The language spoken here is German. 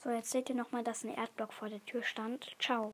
So, jetzt seht ihr nochmal, dass ein Erdblock vor der Tür stand. Ciao.